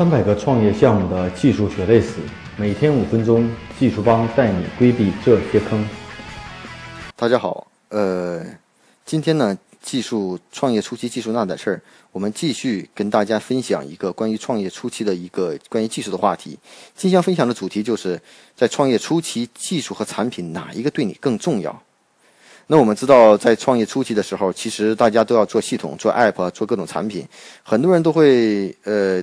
三百个创业项目的技术血泪史，每天五分钟，技术帮带你规避这些坑。大家好，呃，今天呢，技术创业初期技术那点事儿，我们继续跟大家分享一个关于创业初期的一个关于技术的话题。今天分享的主题就是在创业初期，技术和产品哪一个对你更重要？那我们知道，在创业初期的时候，其实大家都要做系统、做 App、做各种产品，很多人都会呃。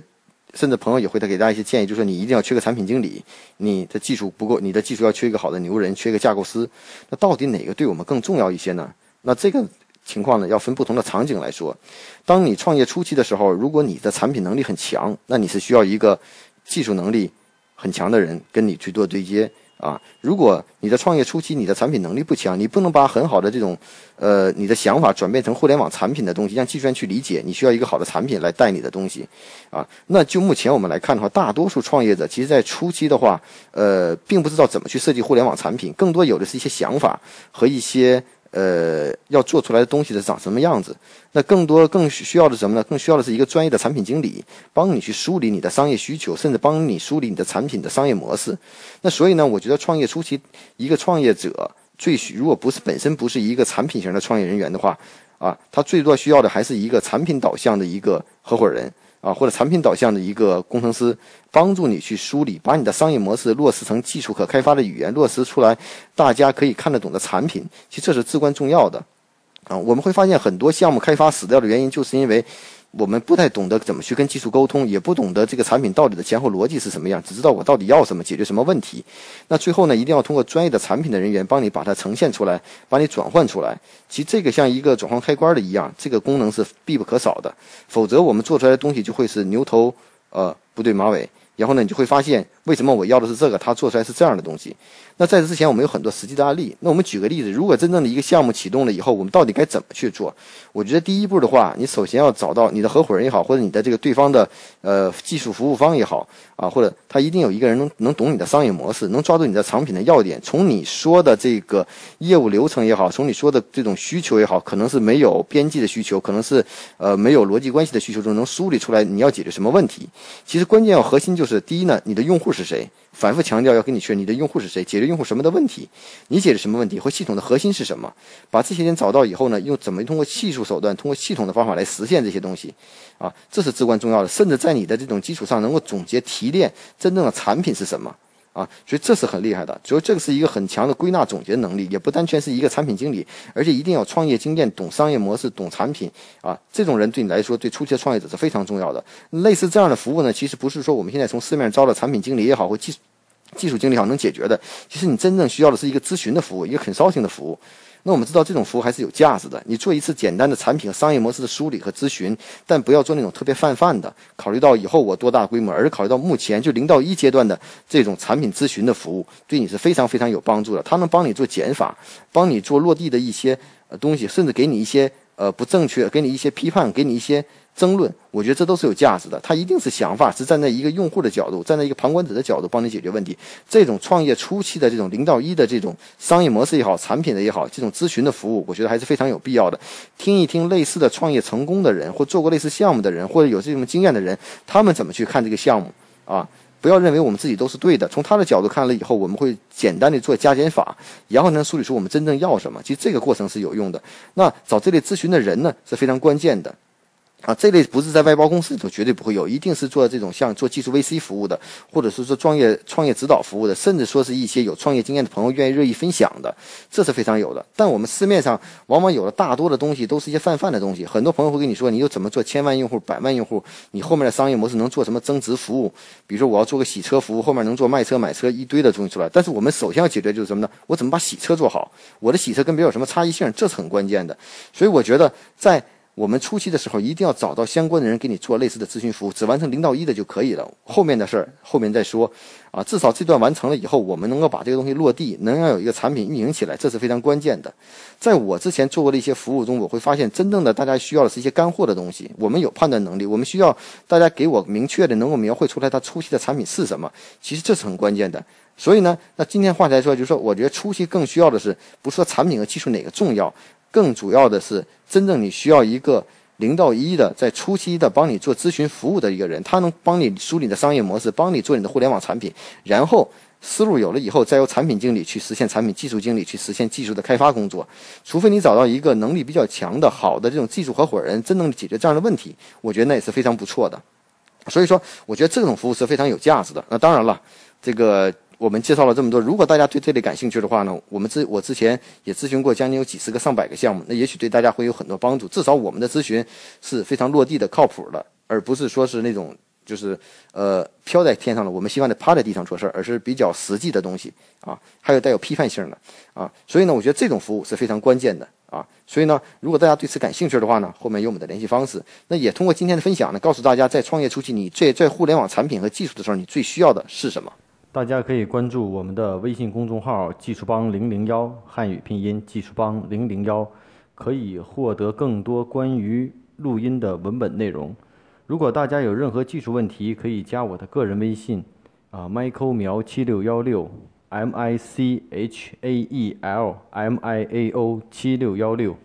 甚至朋友也会他给大家一些建议，就是说你一定要缺个产品经理，你的技术不够，你的技术要缺一个好的牛人，缺一个架构师。那到底哪个对我们更重要一些呢？那这个情况呢，要分不同的场景来说。当你创业初期的时候，如果你的产品能力很强，那你是需要一个技术能力很强的人跟你去做对接。啊，如果你的创业初期你的产品能力不强，你不能把很好的这种，呃，你的想法转变成互联网产品的东西，让计算去理解，你需要一个好的产品来带你的东西，啊，那就目前我们来看的话，大多数创业者其实在初期的话，呃，并不知道怎么去设计互联网产品，更多有的是一些想法和一些。呃，要做出来的东西是长什么样子？那更多更需要的什么呢？更需要的是一个专业的产品经理，帮你去梳理你的商业需求，甚至帮你梳理你的产品的商业模式。那所以呢，我觉得创业初期，一个创业者最需，如果不是本身不是一个产品型的创业人员的话，啊，他最多需要的还是一个产品导向的一个合伙人。啊，或者产品导向的一个工程师，帮助你去梳理，把你的商业模式落实成技术可开发的语言，落实出来，大家可以看得懂的产品。其实这是至关重要的。啊，我们会发现很多项目开发死掉的原因，就是因为。我们不太懂得怎么去跟技术沟通，也不懂得这个产品到底的前后逻辑是什么样，只知道我到底要什么，解决什么问题。那最后呢，一定要通过专业的产品的人员帮你把它呈现出来，把你转换出来。其实这个像一个转换开关的一样，这个功能是必不可少的。否则我们做出来的东西就会是牛头呃不对马尾。然后呢，你就会发现为什么我要的是这个，他做出来是这样的东西。那在这之前，我们有很多实际的案例。那我们举个例子，如果真正的一个项目启动了以后，我们到底该怎么去做？我觉得第一步的话，你首先要找到你的合伙人也好，或者你的这个对方的呃技术服务方也好啊，或者他一定有一个人能能懂你的商业模式，能抓住你的产品的要点，从你说的这个业务流程也好，从你说的这种需求也好，可能是没有边际的需求，可能是呃没有逻辑关系的需求中，能梳理出来你要解决什么问题。其实关键要核心就是第一呢，你的用户是谁？反复强调要跟你确认你的用户是谁，解决用户什么的问题，你解决什么问题或系统的核心是什么，把这些人找到以后呢，用怎么通过技术手段，通过系统的方法来实现这些东西，啊，这是至关重要的。甚至在你的这种基础上，能够总结提炼真正的产品是什么，啊，所以这是很厉害的。所以这个是一个很强的归纳总结能力，也不单全是一个产品经理，而且一定要创业经验，懂商业模式，懂产品，啊，这种人对你来说，对初期的创业者是非常重要的。类似这样的服务呢，其实不是说我们现在从市面招的产品经理也好，或技术。技术经理好能解决的，其实你真正需要的是一个咨询的服务，一个很烧心的服务。那我们知道这种服务还是有价值的。你做一次简单的产品和商业模式的梳理和咨询，但不要做那种特别泛泛的。考虑到以后我多大规模，而是考虑到目前就零到一阶段的这种产品咨询的服务，对你是非常非常有帮助的。他能帮你做减法，帮你做落地的一些呃东西，甚至给你一些呃不正确，给你一些批判，给你一些。争论，我觉得这都是有价值的。他一定是想法，是站在一个用户的角度，站在一个旁观者的角度帮你解决问题。这种创业初期的这种零到一的这种商业模式也好，产品的也好，这种咨询的服务，我觉得还是非常有必要的。听一听类似的创业成功的人，或做过类似项目的人，或者有这种经验的人，他们怎么去看这个项目啊？不要认为我们自己都是对的。从他的角度看了以后，我们会简单的做加减法，然后呢梳理出我们真正要什么。其实这个过程是有用的。那找这类咨询的人呢是非常关键的。啊，这类不是在外包公司里头绝对不会有，一定是做这种像做技术 VC 服务的，或者是说创业创业指导服务的，甚至说是一些有创业经验的朋友愿意乐意分享的，这是非常有的。但我们市面上往往有的大多的东西都是一些泛泛的东西，很多朋友会跟你说，你又怎么做千万用户、百万用户？你后面的商业模式能做什么增值服务？比如说我要做个洗车服务，后面能做卖车、买车一堆的东西出来。但是我们首先要解决就是什么呢？我怎么把洗车做好？我的洗车跟别人有什么差异性？这是很关键的。所以我觉得在。我们初期的时候一定要找到相关的人给你做类似的咨询服务，只完成零到一的就可以了，后面的事儿后面再说。啊，至少这段完成了以后，我们能够把这个东西落地，能让有一个产品运营起来，这是非常关键的。在我之前做过的一些服务中，我会发现，真正的大家需要的是一些干货的东西。我们有判断能力，我们需要大家给我明确的能够描绘出来它初期的产品是什么。其实这是很关键的。所以呢，那今天话题来说，就是说，我觉得初期更需要的是，不是说产品和技术哪个重要。更主要的是，真正你需要一个零到一的在初期的帮你做咨询服务的一个人，他能帮你梳理你的商业模式，帮你做你的互联网产品，然后思路有了以后，再由产品经理去实现产品技术经理去实现技术的开发工作。除非你找到一个能力比较强的好的这种技术合伙人，真能解决这样的问题，我觉得那也是非常不错的。所以说，我觉得这种服务是非常有价值的。那当然了，这个我们介绍了这么多，如果大家对这类感兴趣的话呢，我们之我之前也咨询过将近有几十个、上百个项目，那也许对大家会有很多帮助。至少我们的咨询是非常落地的、靠谱的，而不是说是那种就是呃飘在天上的。我们希望得趴在地上做事，而是比较实际的东西啊，还有带有批判性的啊。所以呢，我觉得这种服务是非常关键的。啊，所以呢，如果大家对此感兴趣的话呢，后面有我们的联系方式。那也通过今天的分享呢，告诉大家在创业初期，你最在互联网产品和技术的时候，你最需要的是什么？大家可以关注我们的微信公众号“技术帮零零幺”，汉语拼音“技术帮零零幺”，可以获得更多关于录音的文本内容。如果大家有任何技术问题，可以加我的个人微信，啊，Michael 苗七六幺六。M I C H A E L M I A O 七六幺六。